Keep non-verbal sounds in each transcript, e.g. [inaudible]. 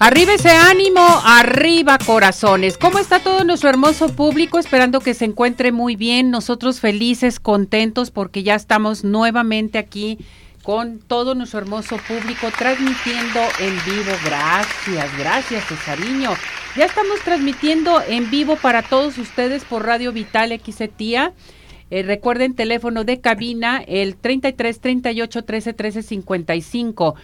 Arriba ese ánimo, arriba corazones. ¿Cómo está todo nuestro hermoso público? Esperando que se encuentre muy bien. Nosotros felices, contentos porque ya estamos nuevamente aquí con todo nuestro hermoso público transmitiendo en vivo. Gracias, gracias Cesariño. Ya estamos transmitiendo en vivo para todos ustedes por Radio Vital XETIA. Eh, recuerden teléfono de cabina el 33 38 13 13 55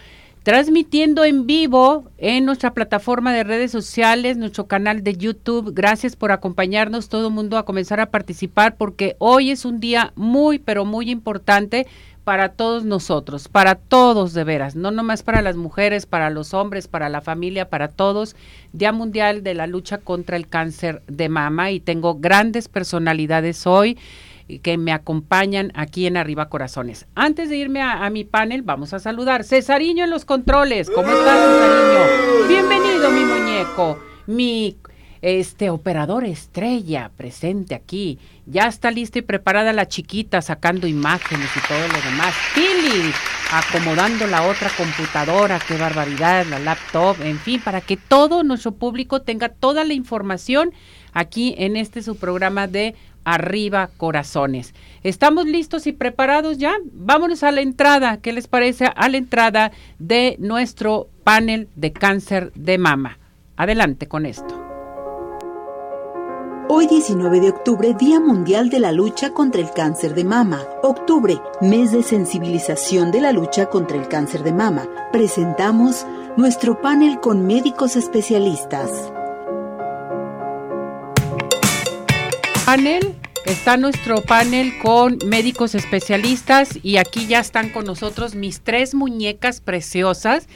transmitiendo en vivo en nuestra plataforma de redes sociales, nuestro canal de YouTube. Gracias por acompañarnos, todo el mundo a comenzar a participar porque hoy es un día muy, pero muy importante para todos nosotros, para todos de veras, no nomás para las mujeres, para los hombres, para la familia, para todos. Día Mundial de la Lucha contra el Cáncer de Mama y tengo grandes personalidades hoy que me acompañan aquí en Arriba Corazones. Antes de irme a, mi panel, vamos a saludar. Cesariño en los controles. ¿Cómo estás, Cesariño? Bienvenido, mi muñeco. Mi este operador estrella presente aquí. Ya está lista y preparada la chiquita sacando imágenes y todo lo demás. Pili acomodando la otra computadora, qué barbaridad, la laptop, en fin, para que todo nuestro público tenga toda la información aquí en este su programa de arriba corazones. ¿Estamos listos y preparados ya? Vámonos a la entrada. ¿Qué les parece a la entrada de nuestro panel de cáncer de mama? Adelante con esto. Hoy 19 de octubre, Día Mundial de la Lucha contra el Cáncer de Mama. Octubre, mes de sensibilización de la lucha contra el cáncer de mama. Presentamos nuestro panel con médicos especialistas. Panel Está nuestro panel con médicos especialistas y aquí ya están con nosotros mis tres muñecas preciosas,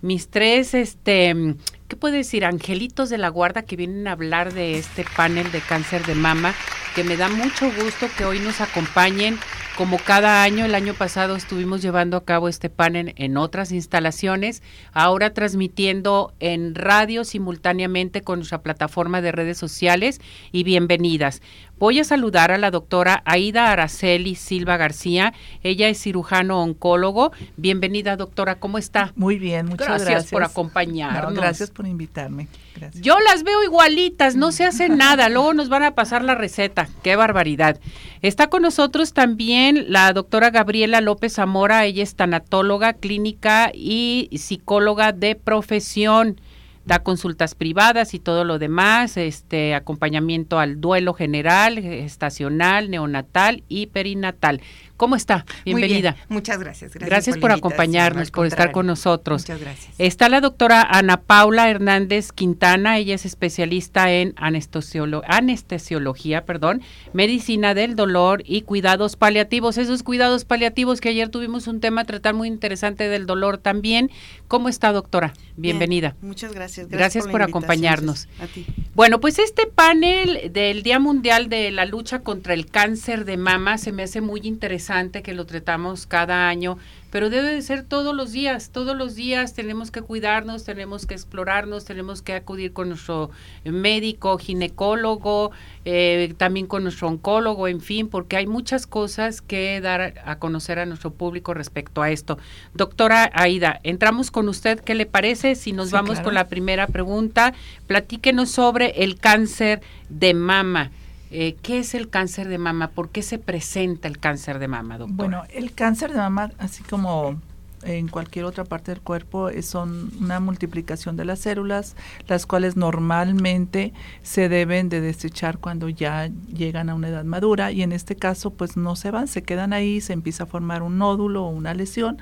mis tres, este, ¿qué puedo decir? Angelitos de la guarda que vienen a hablar de este panel de cáncer de mama, que me da mucho gusto que hoy nos acompañen como cada año, el año pasado estuvimos llevando a cabo este panel en otras instalaciones, ahora transmitiendo en radio simultáneamente con nuestra plataforma de redes sociales y bienvenidas. Voy a saludar a la doctora Aida Araceli Silva García. Ella es cirujano oncólogo. Bienvenida, doctora. ¿Cómo está? Muy bien, muchas gracias. Gracias por acompañarnos. gracias por invitarme. Yo las veo igualitas, no se hace [laughs] nada. Luego nos van a pasar la receta. Qué barbaridad. Está con nosotros también la doctora Gabriela López Zamora. Ella es tanatóloga clínica y psicóloga de profesión da consultas privadas y todo lo demás, este acompañamiento al duelo general, estacional, neonatal y perinatal. ¿Cómo está? Bienvenida. Muchas gracias. Gracias, por, acompañarnos, por estar con nosotros. Muchas gracias. Está la doctora Ana Paula Hernández Quintana, ella es especialista en anestesiología, perdón, medicina del dolor y cuidados paliativos. Esos cuidados paliativos que ayer tuvimos un tema a tratar muy interesante del dolor también. ¿Cómo está, doctora? Bienvenida. muchas gracias. Gracias, por, acompañarnos. A ti. Bueno, pues este panel del Día Mundial de la Lucha contra el Cáncer de Mama se me hace muy interesante que lo tratamos cada año, pero debe de ser todos los días, todos los días tenemos que cuidarnos, tenemos que explorarnos, tenemos que acudir con nuestro médico, ginecólogo, eh, también con nuestro oncólogo, en fin, porque hay muchas cosas que dar a conocer a nuestro público respecto a esto. Doctora Aida, entramos con usted, ¿qué le parece? Si nos vamos con la primera pregunta, platíquenos sobre el cáncer de mama. Eh, ¿Qué es el cáncer de mama? ¿Por qué se presenta el cáncer de mama, doctora? Bueno, el cáncer de mama, así como en cualquier otra parte del cuerpo son una multiplicación de las células, las cuales normalmente se deben de desechar cuando ya llegan a una edad madura y en este caso pues no se van, se quedan ahí, se empieza a formar un nódulo o una lesión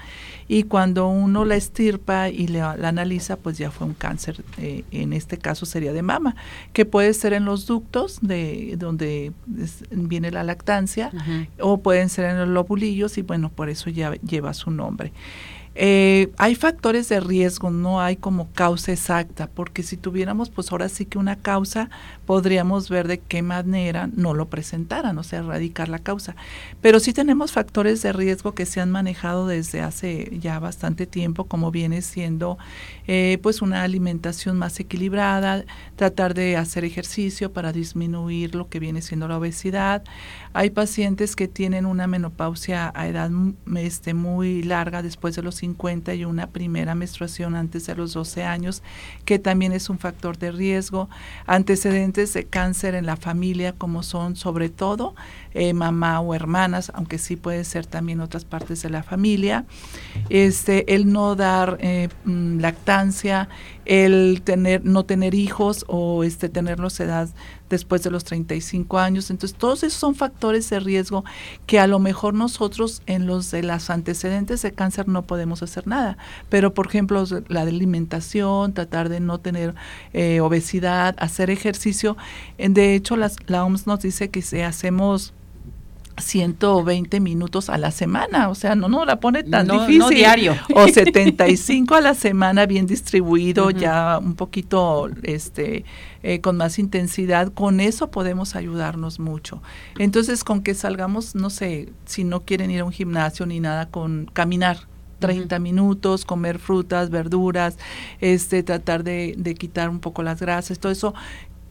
y cuando uno la estirpa y la analiza pues ya fue un cáncer, eh, en este caso sería de mama, que puede ser en los ductos de donde viene la lactancia o pueden ser en los lobulillos y bueno, por eso ya lleva su nombre. Eh, hay factores de riesgo, no hay como causa exacta, porque si tuviéramos, pues ahora sí que una causa, podríamos ver de qué manera no lo presentaran, o sea, erradicar la causa. Pero sí tenemos factores de riesgo que se han manejado desde hace ya bastante tiempo, como viene siendo eh, pues una alimentación más equilibrada, tratar de hacer ejercicio para disminuir lo que viene siendo la obesidad. Hay pacientes que tienen una menopausia a edad este, muy larga después de los 50 y una primera menstruación antes de los 12 años, que también es un factor de riesgo. Antecedentes de cáncer en la familia, como son sobre todo eh, mamá o hermanas, aunque sí puede ser también otras partes de la familia. Este, el no dar eh, mm, lactancia, el tener, no tener hijos o este, tenerlos edad después de los 35 años. Entonces, todos esos son factores de riesgo que a lo mejor nosotros en los de las antecedentes de cáncer no podemos hacer nada. Pero, por ejemplo, la alimentación, tratar de no tener eh, obesidad, hacer ejercicio. De hecho, las, la OMS nos dice que si hacemos 120 minutos a la semana, o sea, no no la pone tan difícil. No diario. O 75 a la semana bien distribuido, ya un poquito este eh, con más intensidad, con eso podemos ayudarnos mucho. Entonces, con que salgamos, no sé, si no quieren ir a un gimnasio ni nada, con caminar, 30 minutos, comer frutas, verduras, este, tratar de, de, quitar un poco las grasas, todo eso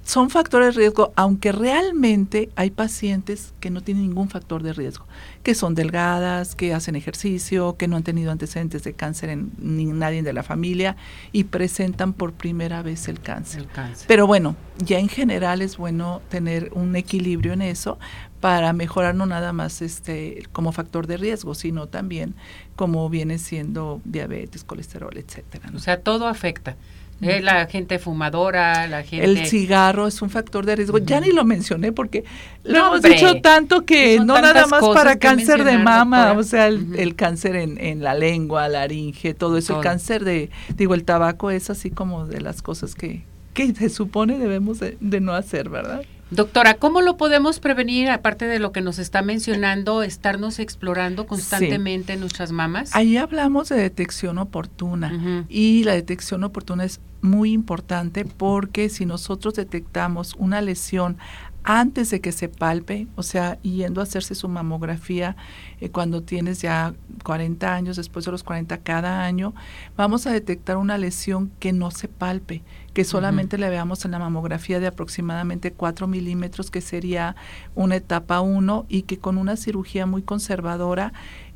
son factores de riesgo, aunque realmente hay pacientes que no tienen ningún factor de riesgo, que son delgadas, que hacen ejercicio, que no han tenido antecedentes de cáncer en ni nadie de la familia y presentan por primera vez el cáncer. el cáncer. Pero bueno, ya en general es bueno tener un equilibrio en eso para mejorar no nada más este como factor de riesgo, sino también como viene siendo diabetes, colesterol, etcétera. O sea, todo afecta. Eh, la gente fumadora, la gente... El cigarro es un factor de riesgo. Ya ni lo mencioné porque lo hemos dicho tanto que no nada más para cáncer de mama, o sea, el, cáncer en, en, la lengua, laringe, todo eso. El cáncer de, digo, el tabaco es así como de las cosas que, que se supone debemos de no hacer, ¿verdad? Doctora, ¿cómo lo podemos prevenir, aparte de lo que nos está mencionando, estarnos explorando constantemente nuestras mamas? Ahí hablamos de detección oportuna y la detección oportuna es muy importante porque si nosotros detectamos una lesión antes de que se palpe, o sea, yendo a hacerse su mamografía eh, cuando tienes ya 40 años, después de los 40 cada año, vamos a detectar una lesión que no se palpe, que solamente le veamos en la mamografía de aproximadamente 4 milímetros, que sería una etapa 1 y que con una cirugía muy conservadora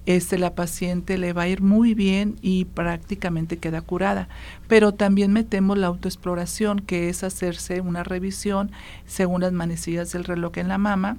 este, la paciente le va a ir muy bien y prácticamente queda curada. Pero también metemos la autoexploración, que es hacerse una revisión según las manecillas del reloj en la mama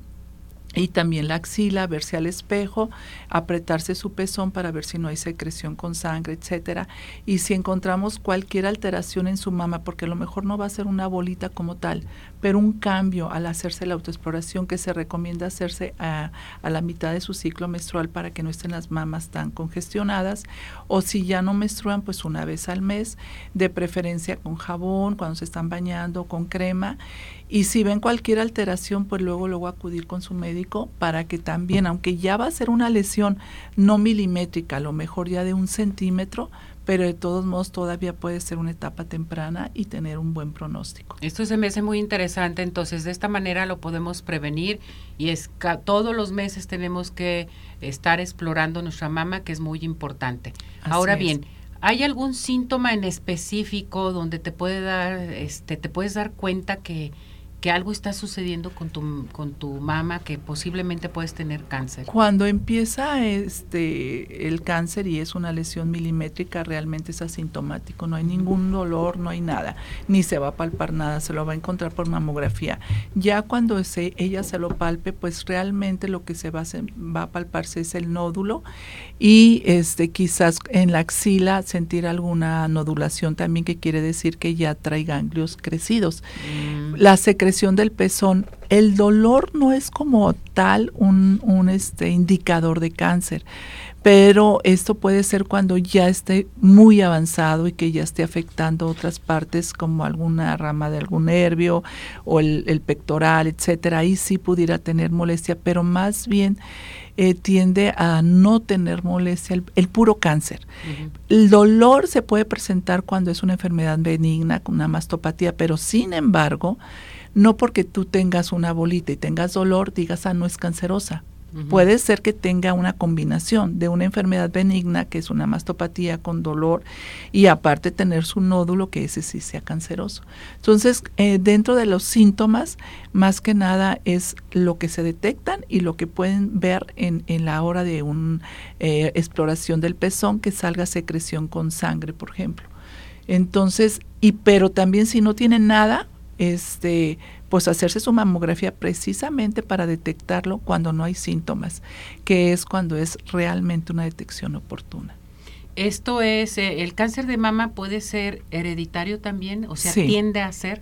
y también la axila, verse al espejo, apretarse su pezón para ver si no hay secreción con sangre, etcétera. Y si encontramos cualquier alteración en su mama, porque a lo mejor no va a ser una bolita como tal, pero un cambio al hacerse la autoexploración que se recomienda hacerse a, a la mitad de su ciclo menstrual para que no estén las mamas tan congestionadas, o si ya no menstruan, pues una vez al mes, de preferencia con jabón, cuando se están bañando, con crema. Y si ven cualquier alteración, pues luego luego acudir con su médico para que también, aunque ya va a ser una lesión no milimétrica, a lo mejor ya de un centímetro, pero de todos modos todavía puede ser una etapa temprana y tener un buen pronóstico. Esto se me hace muy interesante, entonces de esta manera lo podemos prevenir y es todos los meses tenemos que estar explorando nuestra mama, que es muy importante. Ahora bien, ¿hay algún síntoma en específico donde te puede dar, este, te puedes dar cuenta que que algo está sucediendo con tu, con tu mama, que posiblemente puedes tener cáncer. Cuando empieza este el cáncer y es una lesión milimétrica, realmente es asintomático, no hay ningún dolor, no hay nada, ni se va a palpar nada, se lo va a encontrar por mamografía. Ya cuando se, ella se lo palpe, pues realmente lo que se va a, va a palparse es el nódulo y este quizás en la axila sentir alguna nodulación también que quiere decir que ya trae ganglios crecidos. Mm. La secreción del pezón, el dolor no es como tal un, un este indicador de cáncer, pero esto puede ser cuando ya esté muy avanzado y que ya esté afectando otras partes como alguna rama de algún nervio o el, pectoral, etcétera. Ahí sí pudiera tener molestia, pero más bien eh, tiende a no tener molestia el, puro cáncer. El dolor se puede presentar cuando es una enfermedad benigna, con una mastopatía, pero sin embargo, no porque tú tengas una bolita y tengas dolor, digas, ah, no es cancerosa. Puede ser que tenga una combinación de una enfermedad benigna, que es una mastopatía con dolor, y aparte tener su nódulo, que ese sí sea canceroso. Entonces, eh, dentro de los síntomas, más que nada es lo que se detectan y lo que pueden ver en, en la hora de una eh, exploración del pezón, que salga secreción con sangre, por ejemplo. Entonces, y pero también si no tienen nada, este, pues hacerse su mamografía precisamente para detectarlo cuando no hay síntomas, que es cuando es realmente una detección oportuna. Esto es, eh, el cáncer de mama puede ser hereditario también, o sea, tiende a ser.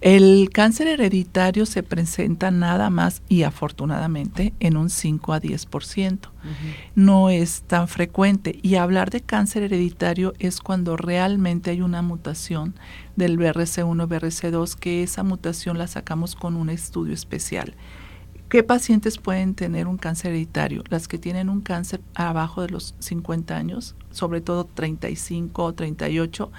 El cáncer hereditario se presenta nada más y afortunadamente en un 5 a 10%. No es tan frecuente. Y hablar de cáncer hereditario es cuando realmente hay una mutación del BRC1, BRC2, que esa mutación la sacamos con un estudio especial. ¿Qué pacientes pueden tener un cáncer hereditario? Las que tienen un cáncer abajo de los 50 años, sobre todo 35 o 38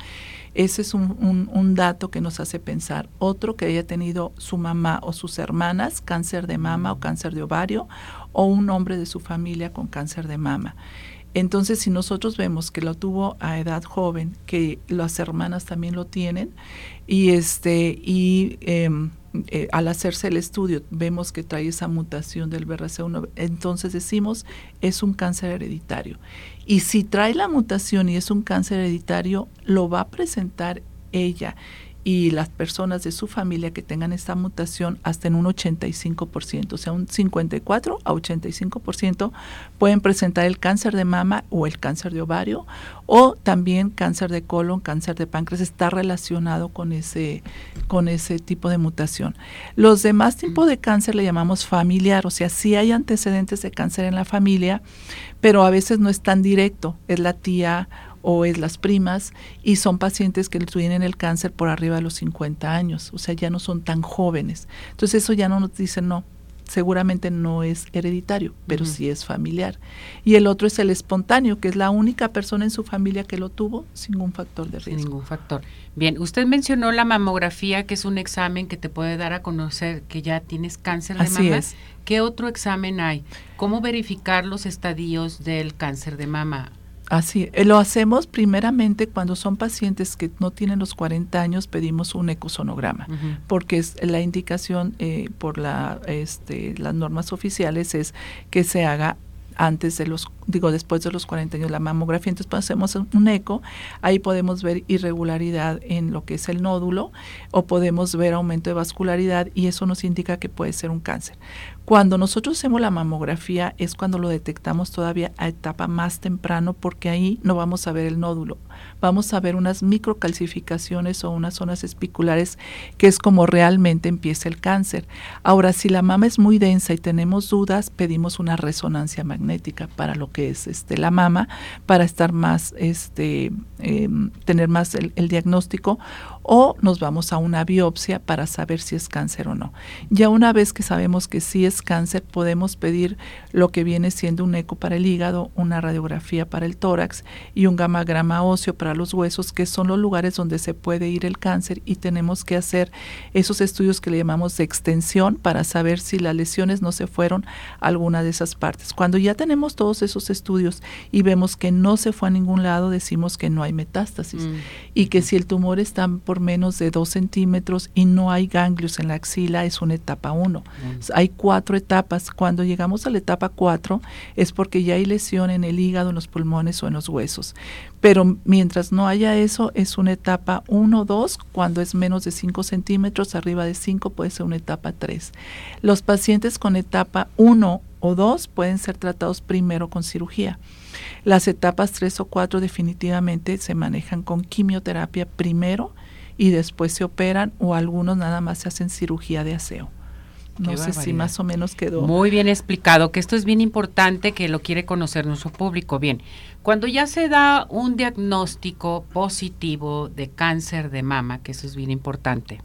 ese es un, dato que nos hace pensar. Otro que haya tenido su mamá o sus hermanas cáncer de mama o cáncer de ovario, o un hombre de su familia con cáncer de mama. Entonces, si nosotros vemos que lo tuvo a edad joven, que las hermanas también lo tienen, y este, y em, eh, al hacerse el estudio vemos que trae esa mutación del BRCA1, entonces decimos es un cáncer hereditario. Y si trae la mutación y es un cáncer hereditario, lo va a presentar ella y las personas de su familia que tengan esta mutación hasta en un 85%, o sea, un 54 a 85% pueden presentar el cáncer de mama o el cáncer de ovario o también cáncer de colon, cáncer de páncreas está relacionado con ese con ese tipo de mutación. Los demás tipos de cáncer le llamamos familiar, o sea, sí hay antecedentes de cáncer en la familia, pero a veces no es tan directo, es la tía o es las primas y son pacientes que tienen el cáncer por arriba de los 50 años, o sea, ya no son tan jóvenes. Entonces eso ya no nos dice no, seguramente no es hereditario, pero sí es familiar. Y el otro es el espontáneo, que es la única persona en su familia que lo tuvo sin ningún factor de riesgo. Sin ningún factor. Bien, usted mencionó la mamografía, que es un examen que te puede dar a conocer que ya tienes cáncer de mama. Es. ¿Qué otro examen hay? ¿Cómo verificar los estadios del cáncer de mama? Así, eh, lo hacemos primeramente cuando son pacientes que no tienen los 40 años, pedimos un ecosonograma, porque es la indicación eh, por la, este, las normas oficiales es que se haga antes de los, digo, después de los 40 años la mamografía, entonces pues, hacemos un eco, ahí podemos ver irregularidad en lo que es el nódulo o podemos ver aumento de vascularidad y eso nos indica que puede ser un cáncer. Cuando nosotros hacemos la mamografía es cuando lo detectamos todavía a etapa más temprano porque ahí no vamos a ver el nódulo, vamos a ver unas microcalcificaciones o unas zonas espiculares que es como realmente empieza el cáncer. Ahora, si la mama es muy densa y tenemos dudas, pedimos una resonancia magnética para lo que es este, la mama, para estar más, este, em, tener más el, el diagnóstico o nos vamos a una biopsia para saber si es cáncer o no. Ya una vez que sabemos que sí es cáncer, podemos pedir lo que viene siendo un eco para el hígado, una radiografía para el tórax y un gamagrama óseo para los huesos, que son los lugares donde se puede ir el cáncer y tenemos que hacer esos estudios que le llamamos de extensión para saber si las lesiones no se fueron a alguna de esas partes. Cuando ya tenemos todos esos estudios y vemos que no se fue a ningún lado, decimos que no hay metástasis mm. y que si el tumor está por menos de 2 centímetros y no hay ganglios en la axila, es una etapa 1. Hay cuatro etapas. Cuando llegamos a la etapa 4 es porque ya hay lesión en el hígado, en los pulmones o en los huesos. Pero mientras no haya eso, es una etapa 1 o 2. Cuando es menos de 5 centímetros, arriba de 5 puede ser una etapa 3. Los pacientes con etapa 1 o 2 pueden ser tratados primero con cirugía. Las etapas 3 o 4 definitivamente se manejan con quimioterapia primero y después se operan o algunos nada más se hacen cirugía de aseo. No sé si más o menos quedó. Muy bien explicado, que esto es bien importante, que lo quiere conocer nuestro público. Bien, cuando ya se da un diagnóstico positivo de cáncer de mama, que eso es bien importante,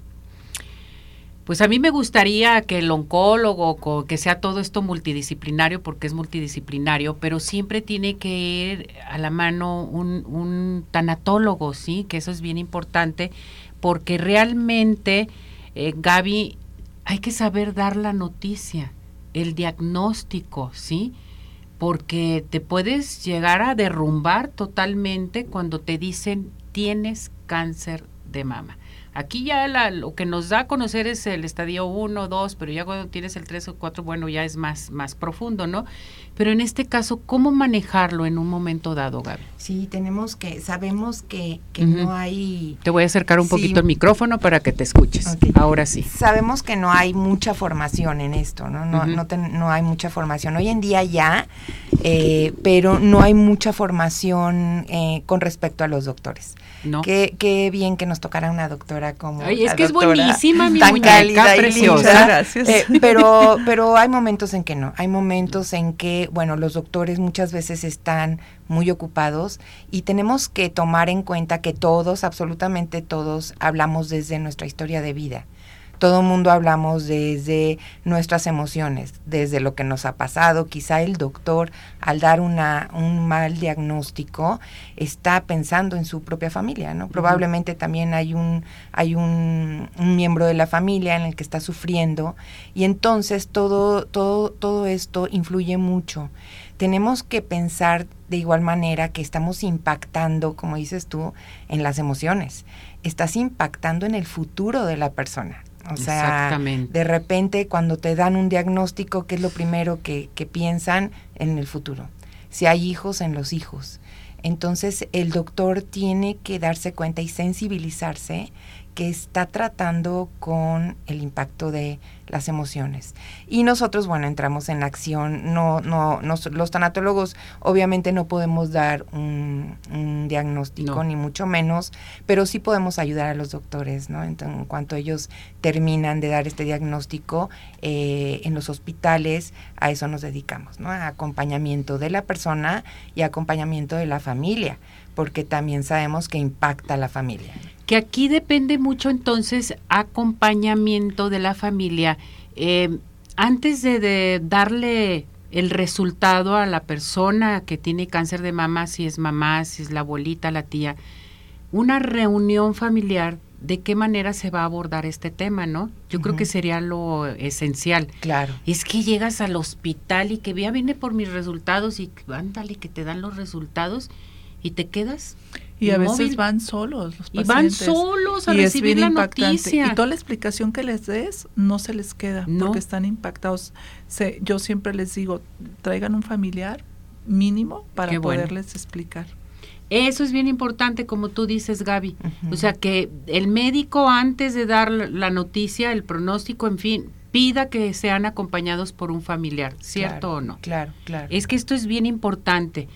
pues a mí me gustaría que el oncólogo, que sea todo esto multidisciplinario, porque es multidisciplinario, pero siempre tiene que ir a la mano un, un tanatólogo, ¿sí? Que eso es bien importante, porque realmente, eh, Gaby, hay que saber dar la noticia, el diagnóstico, ¿sí? Porque te puedes llegar a derrumbar totalmente cuando te dicen tienes cáncer de mama. Aquí ya lo que nos da a conocer es el estadio 1, 2, pero ya cuando tienes el 3 o 4, bueno, ya es más, más profundo, ¿no? Pero en este caso, ¿cómo manejarlo en un momento dado, Gaby? Sí, tenemos que, sabemos que, que no hay... Te voy a acercar un poquito el micrófono para que te escuches. Ahora sí. Sabemos que no hay mucha formación en esto, ¿no? No, no, no hay mucha formación. Hoy en día ya, eh, pero no hay mucha formación eh, con respecto a los doctores. No. Qué, qué bien que nos tocara una doctora como. Ay, es que es buenísima, mi muñeca preciosa. Gracias. Eh, pero, pero hay momentos en que no. Hay momentos en que, bueno, los doctores muchas veces están muy ocupados y tenemos que tomar en cuenta que todos, absolutamente todos, hablamos desde nuestra historia de vida todo el mundo hablamos desde nuestras emociones, desde lo que nos ha pasado. Quizá el doctor, al dar una, un mal diagnóstico, está pensando en su propia familia, ¿no? Probablemente también hay un, hay un, miembro de la familia en el que está sufriendo y entonces todo, todo, todo esto influye mucho. Tenemos que pensar de igual manera que estamos impactando, como dices tú, en las emociones. Estás impactando en el futuro de la persona o sea, de repente cuando te dan un diagnóstico, ¿qué es lo primero que, que piensan en el futuro? Si hay hijos, en los hijos. Entonces el doctor tiene que darse cuenta y sensibilizarse que está tratando con el impacto de las emociones. Y nosotros, bueno, entramos en acción. No, no, los tanatólogos obviamente no podemos dar un, diagnóstico, ni mucho menos, pero sí podemos ayudar a los doctores, ¿no? en cuanto ellos terminan de dar este diagnóstico eh, en los hospitales, a eso nos dedicamos, ¿no? A acompañamiento de la persona y acompañamiento de la familia, porque también sabemos que impacta a la familia que aquí depende mucho entonces acompañamiento de la familia. Eh, antes de, darle el resultado a la persona que tiene cáncer de mama, si es mamá, si es la abuelita, la tía, una reunión familiar, ¿de qué manera se va a abordar este tema, no? Yo creo que sería lo esencial. Claro. Es que llegas al hospital y que ya viene por mis resultados y ándale que te dan los resultados y te quedas y a veces van solos los pacientes. Y van solos a recibir la noticia. Y toda la explicación que les des no se les queda porque están impactados. Se, yo siempre les digo, traigan un familiar mínimo para poderles explicar. Eso es bien importante, como tú dices, Gaby. O sea, que el médico antes de dar la noticia, el pronóstico, en fin, pida que sean acompañados por un familiar, ¿cierto o no? Claro, claro. Es que esto es bien importante.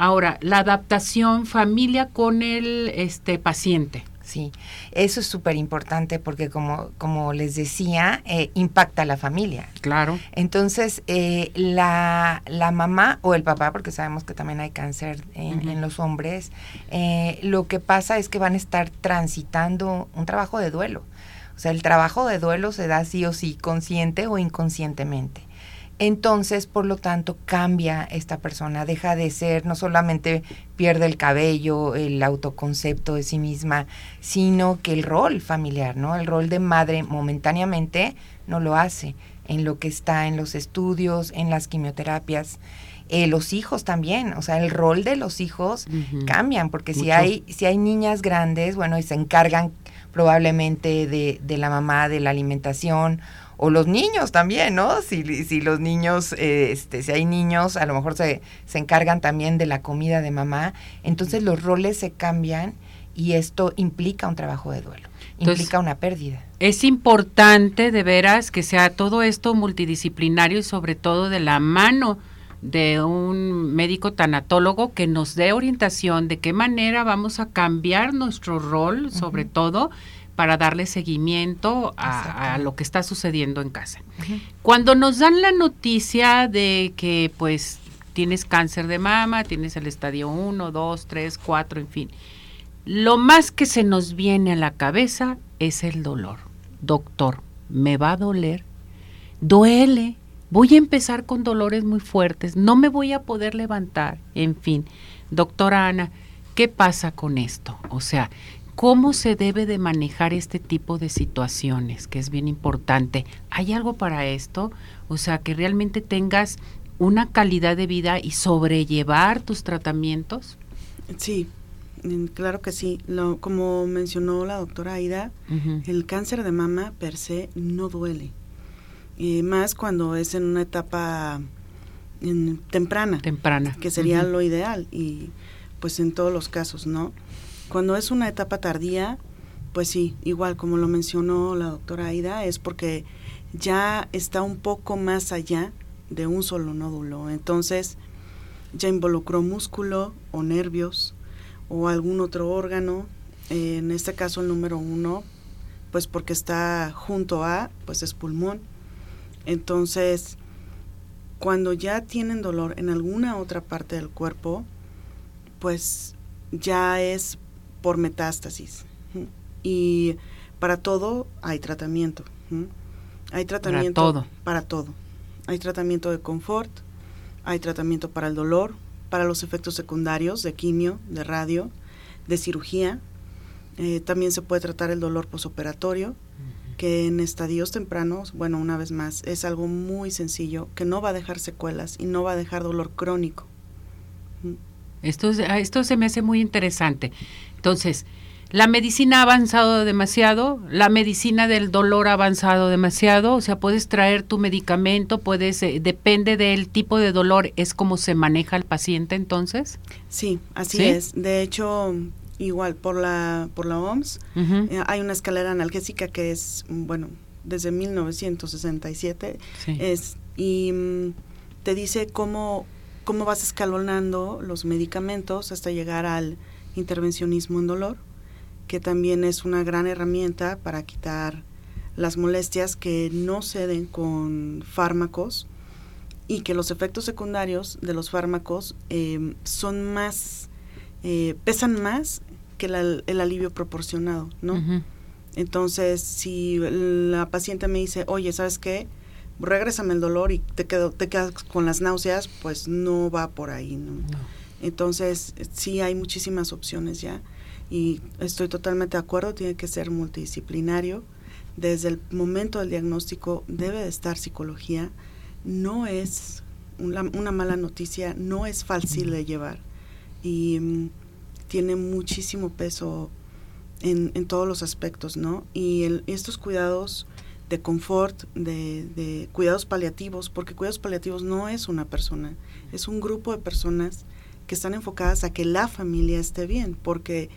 Ahora, la adaptación familia con el este paciente. Sí, eso es súper importante porque como, como les decía, eh, impacta a la familia. Claro. Entonces, eh, la, la, mamá o el papá, porque sabemos que también hay cáncer en, los hombres, eh, lo que pasa es que van a estar transitando un trabajo de duelo. O sea, el trabajo de duelo se da sí o sí, consciente o inconscientemente entonces, por lo tanto, cambia esta persona, deja de ser, no solamente pierde el cabello, el autoconcepto de sí misma, sino que el rol familiar, ¿no? El rol de madre momentáneamente no lo hace en lo que está en los estudios, en las quimioterapias. Eh, los hijos también, o sea, el rol de los hijos cambian, porque si hay, si hay niñas grandes, bueno, y se encargan probablemente de, de la mamá, de la alimentación, o los niños también, ¿no? Si, si los niños, eh, este, si hay niños, a lo mejor se, se encargan también de la comida de mamá, entonces los roles se cambian y esto implica un trabajo de duelo, implica una pérdida. Es importante de veras que sea todo esto multidisciplinario y sobre todo de la mano de un médico tanatólogo que nos dé orientación de qué manera vamos a cambiar nuestro rol, sobre todo para darle seguimiento a, lo que está sucediendo en casa. Cuando nos dan la noticia de que pues tienes cáncer de mama, tienes el estadio 1, 2, 3, 4, en fin, lo más que se nos viene a la cabeza es el dolor. Doctor, me va a doler, duele, voy a empezar con dolores muy fuertes, no me voy a poder levantar, en fin. Doctora Ana, ¿qué pasa con esto? O sea, ¿cómo se debe de manejar este tipo de situaciones? Que es bien importante. ¿Hay algo para esto? O sea, que realmente tengas una calidad de vida y sobrellevar tus tratamientos. Sí, Claro que sí. Lo, como mencionó la doctora Aida, el cáncer de mama per se no duele. Y más cuando es en una etapa temprana. Temprana. Que sería lo ideal. Y pues en todos los casos, ¿no? Cuando es una etapa tardía, pues sí, igual como lo mencionó la doctora Aida, es porque ya está un poco más allá de un solo nódulo. Entonces, ya involucró músculo o nervios o algún otro órgano, en este caso el número uno, pues porque está junto a, pues es pulmón. Entonces, cuando ya tienen dolor en alguna otra parte del cuerpo, pues ya es por metástasis. Y para todo hay tratamiento. Hay tratamiento para todo. para todo. Hay tratamiento de confort, hay tratamiento para el dolor, para los efectos secundarios de quimio, de radio, de cirugía. Eh, también se puede tratar el dolor posoperatorio, que en estadios tempranos, bueno, una vez más, es algo muy sencillo, que no va a dejar secuelas y no va a dejar dolor crónico. Esto, esto se me hace muy interesante. Entonces, la medicina ha avanzado demasiado, la medicina del dolor ha avanzado demasiado, o sea, puedes traer tu medicamento, puedes, eh, depende del tipo de dolor, es como se maneja el paciente entonces. Sí, así es. De hecho, igual por la por la OMS eh, hay una escalera analgésica que es bueno desde 1967 es y mm, te dice cómo cómo vas escalonando los medicamentos hasta llegar al intervencionismo en dolor que también es una gran herramienta para quitar las molestias que no ceden con fármacos y que los efectos secundarios de los fármacos em, son más, eh, pesan más que el alivio proporcionado, ¿no? Entonces, si la paciente me dice, oye, ¿sabes qué? Regrésame el dolor y te, quedo, te quedas con las náuseas, pues no va por ahí, ¿no? Entonces, sí hay muchísimas opciones ya y estoy totalmente de acuerdo, tiene que ser multidisciplinario. Desde el momento del diagnóstico debe de estar psicología. No es una, mala noticia, no es fácil de llevar y mm, tiene muchísimo peso en, en, todos los aspectos, ¿no? Y estos cuidados de confort, de, de, cuidados paliativos, porque cuidados paliativos no es una persona, es un grupo de personas que están enfocadas a que la familia esté bien, porque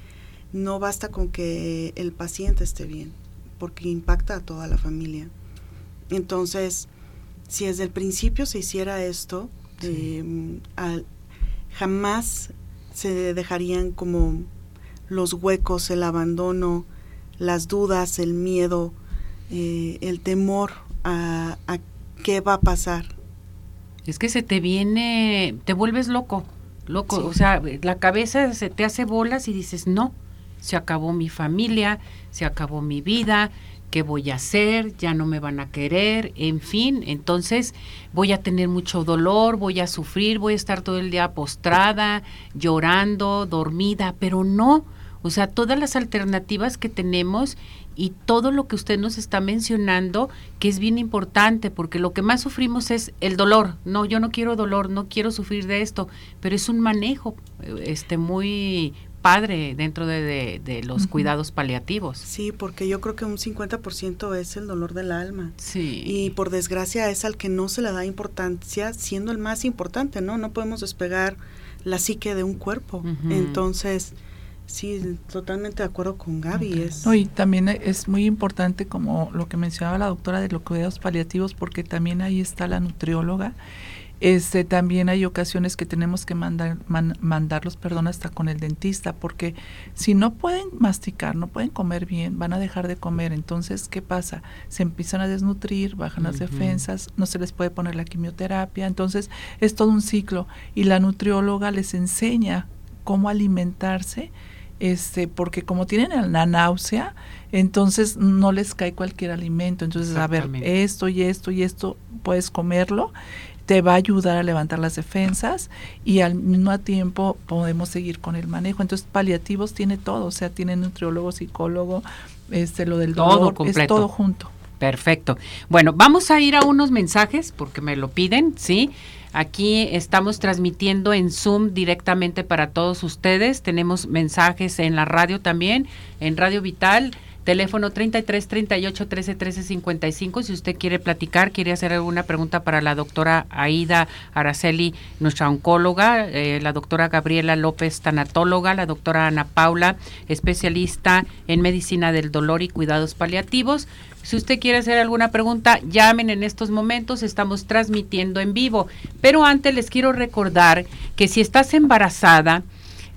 no basta con que el paciente esté bien, porque impacta a toda la familia. Entonces, si desde el principio se hiciera esto, eh, jamás se dejarían como los huecos, el abandono, las dudas, el miedo, eh, el temor a, qué va a pasar. Es que se te viene, te vuelves loco, loco, o sea, la cabeza se te hace bolas y dices, no, se acabó mi familia, se acabó mi vida, ¿qué voy a hacer? Ya no me van a querer, en fin, entonces voy a tener mucho dolor, voy a sufrir, voy a estar todo el día postrada, llorando, dormida, pero no, o sea, todas las alternativas que tenemos y todo lo que usted nos está mencionando, que es bien importante, porque lo que más sufrimos es el dolor. No, yo no quiero dolor, no quiero sufrir de esto, pero es un manejo este muy padre dentro de, los cuidados paliativos. Sí, porque yo creo que un 50% es el dolor del alma. Sí. Y por desgracia es al que no se le da importancia, siendo el más importante, ¿no? No podemos despegar la psique de un cuerpo. Entonces, sí, totalmente de acuerdo con Gaby. Es... y también es muy importante, como lo que mencionaba la doctora de los cuidados paliativos, porque también ahí está la nutrióloga Este, también hay ocasiones que tenemos que mandar, mandarlos, perdón, hasta con el dentista, porque si no pueden masticar, no pueden comer bien, van a dejar de comer. Entonces, ¿qué pasa? Se empiezan a desnutrir, bajan las defensas, no se les puede poner la quimioterapia. Entonces, es todo un ciclo. Y la nutrióloga les enseña cómo alimentarse, este, porque como tienen la náusea, entonces no les cae cualquier alimento. Entonces, a ver, esto y esto y esto puedes comerlo te va a ayudar a levantar las defensas y al mismo tiempo podemos seguir con el manejo. Entonces, paliativos tiene todo, o sea, tiene nutriólogo, psicólogo, este, lo del dolor, todo es todo junto. Perfecto. Bueno, vamos a ir a unos mensajes porque me lo piden, ¿sí? Aquí estamos transmitiendo en Zoom directamente para todos ustedes. Tenemos mensajes en la radio también, en Radio Vital Teléfono 33 38 13 13 55. Si usted quiere platicar, quiere hacer alguna pregunta para la doctora Aida Araceli, nuestra oncóloga, eh, la doctora Gabriela López, tanatóloga, la doctora Ana Paula, especialista en medicina del dolor y cuidados paliativos. Si usted quiere hacer alguna pregunta, llamen en estos momentos, estamos transmitiendo en vivo. Pero antes les quiero recordar que si estás embarazada,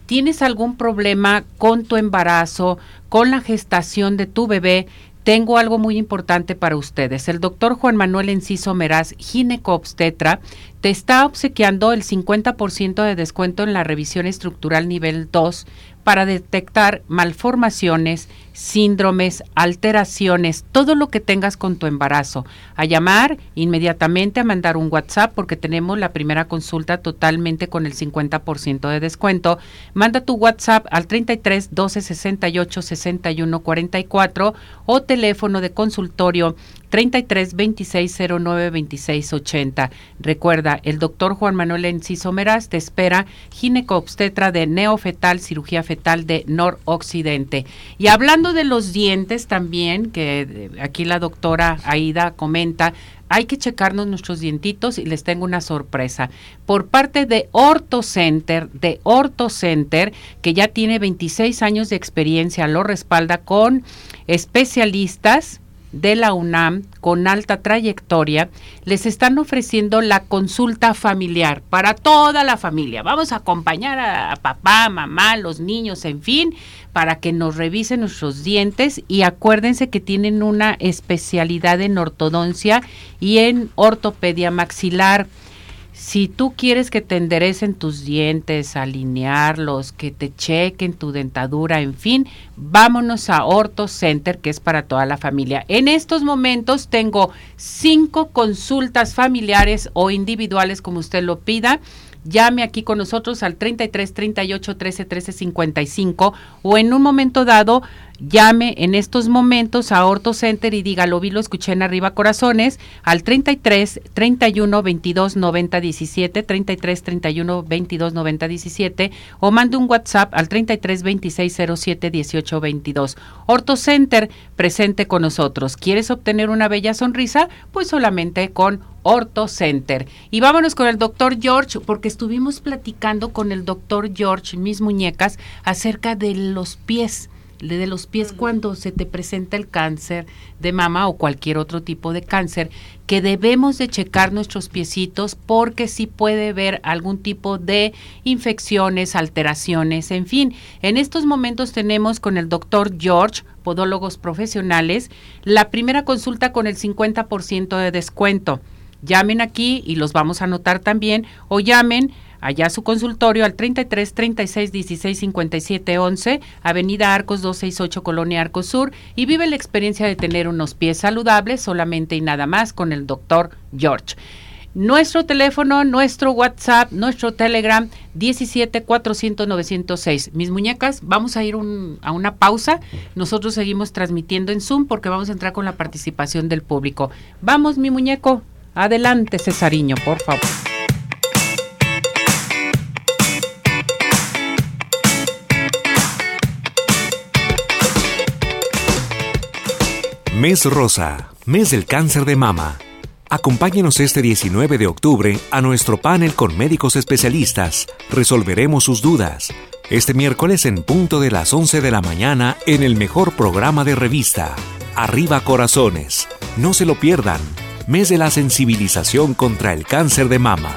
tienes algún problema con tu embarazo, con la gestación de tu bebé, tengo algo muy importante para ustedes. El doctor Juan Manuel Enciso Meraz, ginecobstetra, te está obsequiando el 50% de descuento en la revisión estructural nivel 2 para detectar malformaciones, síndromes, alteraciones, todo lo que tengas con tu embarazo. A llamar inmediatamente, a mandar un WhatsApp porque tenemos la primera consulta totalmente con el 50% de descuento. Manda tu WhatsApp al 33 12 68 61 44 o teléfono de consultorio 33 26 09 26 80. Recuerda, el doctor Juan Manuel Enciso Meraz te espera ginecobstetra de neofetal, cirugía fetal de noroccidente. Y hablando de los dientes también, que eh, aquí la doctora Aida comenta, hay que checarnos nuestros dientitos y les tengo una sorpresa. Por parte de OrtoCenter, de OrtoCenter, que ya tiene 26 años de experiencia, lo respalda con especialistas de la UNAM con alta trayectoria les están ofreciendo la consulta familiar para toda la familia. Vamos a acompañar a, papá, mamá, los niños, en fin, para que nos revisen nuestros dientes y acuérdense que tienen una especialidad en ortodoncia y en ortopedia maxilar. Si tú quieres que te enderecen tus dientes, alinearlos, que te chequen tu dentadura, en fin, vámonos a Orto Center, que es para toda la familia. En estos momentos tengo cinco consultas familiares o individuales, como usted lo pida llame aquí con nosotros al 33 38 13 13 55 o en un momento dado llame en estos momentos a Orto Center y diga, lo vi, lo escuché en arriba corazones, al 33 31 22 90 17, 33 31 22 90 17, o mande un WhatsApp al 33 26 07 18 22. Orto Center, presente con nosotros. ¿Quieres obtener una bella sonrisa? Pues solamente con Orto Center. Y vámonos con el doctor George, porque estuvimos platicando con el doctor George, mis muñecas, acerca de los pies de los pies cuando se te presenta el cáncer de mama o cualquier otro tipo de cáncer, que debemos de checar nuestros piecitos porque sí puede haber algún tipo de infecciones, alteraciones, en fin. En estos momentos tenemos con el doctor George, podólogos profesionales, la primera consulta con el 50% de descuento. Llamen aquí y los vamos a anotar también o llamen allá su consultorio al 33 36 16 57 11, Avenida Arcos 268 Colonia Arcos Sur y vive la experiencia de tener unos pies saludables solamente y nada más con el doctor George. Nuestro teléfono, nuestro WhatsApp, nuestro Telegram 17 400 906. Mis muñecas, vamos a ir a una pausa. Nosotros seguimos transmitiendo en Zoom porque vamos a entrar con la participación del público. Vamos, mi muñeco. Adelante, Cesariño, por favor. Mes Rosa, mes del cáncer de mama. Acompáñenos este 19 de octubre a nuestro panel con médicos especialistas. Resolveremos sus dudas. Este miércoles en punto de las 11 de la mañana en el mejor programa de revista. Arriba Corazones. No se lo pierdan. Mes de la sensibilización contra el cáncer de mama.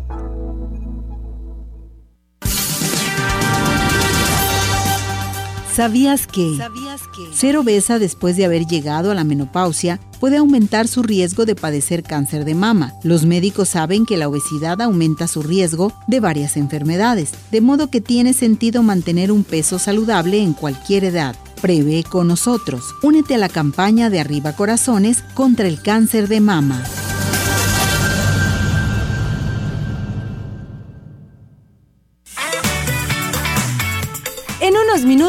¿Sabías que, ser obesa después de haber llegado a la menopausia puede aumentar su riesgo de padecer cáncer de mama? Los médicos saben que la obesidad aumenta su riesgo de varias enfermedades, de modo que tiene sentido mantener un peso saludable en cualquier edad. Prevé con nosotros. Únete a la campaña de Arriba Corazones contra el cáncer de mama.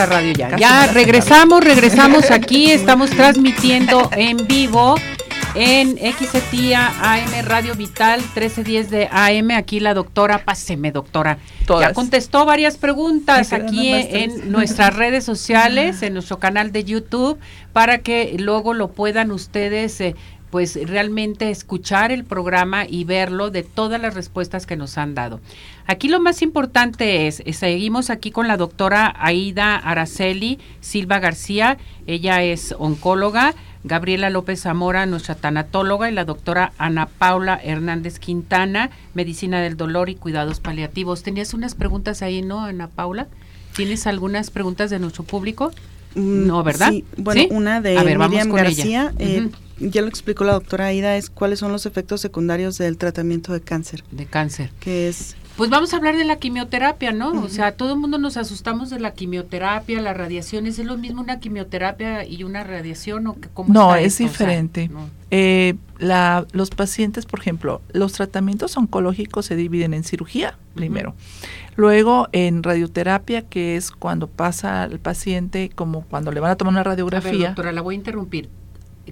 La radio ya. Ya regresamos, regresamos aquí, estamos transmitiendo en vivo en XETIA AM Radio Vital 1310 de AM. Aquí la doctora, páseme doctora. Ya contestó varias preguntas aquí en nuestras redes sociales, en nuestro canal de YouTube, para que luego lo puedan ustedes eh, pues realmente escuchar el programa y verlo de todas las respuestas que nos han dado. Aquí lo más importante es, eh, seguimos aquí con la doctora Aida Araceli Silva García, ella es oncóloga, Gabriela López Zamora, nuestra tanatóloga, y la doctora Ana Paula Hernández Quintana, medicina del dolor y cuidados paliativos. Tenías unas preguntas ahí, ¿no, Ana Paula? ¿Tienes algunas preguntas de nuestro público? Mm, no, ¿verdad? Sí, bueno, una de Miriam García. Eh, ya lo explicó la doctora Aida, es cuáles son los efectos secundarios del tratamiento de cáncer. De cáncer. Que es pues vamos a hablar de la quimioterapia, ¿no? O sea, todo el mundo nos asustamos de la quimioterapia, las radiaciones. ¿Es lo mismo una quimioterapia y una radiación o cómo No, es diferente. Eh, la, los pacientes, por ejemplo, los tratamientos oncológicos se dividen en cirugía primero, luego en radioterapia, que es cuando pasa al paciente como cuando le van a tomar una radiografía. A ver, doctora, la voy a interrumpir.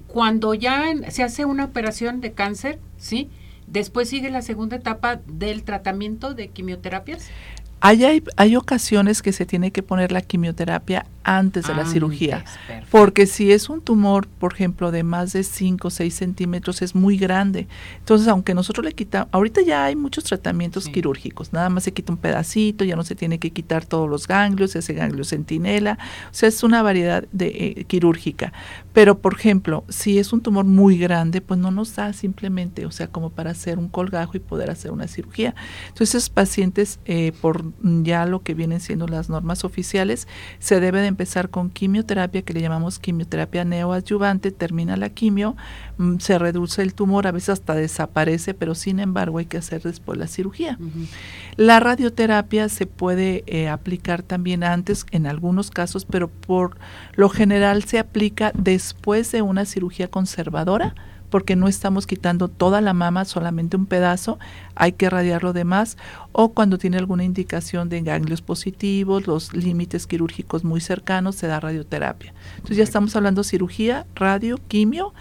Cuando ya se hace una operación de cáncer, ¿sí? Después sigue la segunda etapa del tratamiento de quimioterapias. Hay, hay, ocasiones que se tiene que poner la quimioterapia antes de la cirugía, porque si es un tumor, por ejemplo, de más de 5 o 6 centímetros, es muy grande. Entonces, aunque nosotros le quitamos, ahorita ya hay muchos tratamientos quirúrgicos, nada más se quita un pedacito, ya no se tiene que quitar todos los ganglios, ese ganglio centinela, o sea, es una variedad de eh, quirúrgica. Pero, por ejemplo, si es un tumor muy grande, pues no nos da simplemente, o sea, como para hacer un colgajo y poder hacer una cirugía. Entonces, pacientes, eh, por ya lo que vienen siendo las normas oficiales, se debe de empezar con quimioterapia, que le llamamos quimioterapia neoadyuvante, termina la quimio, mm, se reduce el tumor, a veces hasta desaparece, pero sin embargo hay que hacer después la cirugía. La radioterapia se puede eh, aplicar también antes en algunos casos, pero por lo general se aplica después de una cirugía conservadora porque no estamos quitando toda la mama, solamente un pedazo, hay que radiar lo demás, o cuando tiene alguna indicación de ganglios positivos, los límites quirúrgicos muy cercanos, se da radioterapia. Entonces ya estamos hablando cirugía, radio, quimio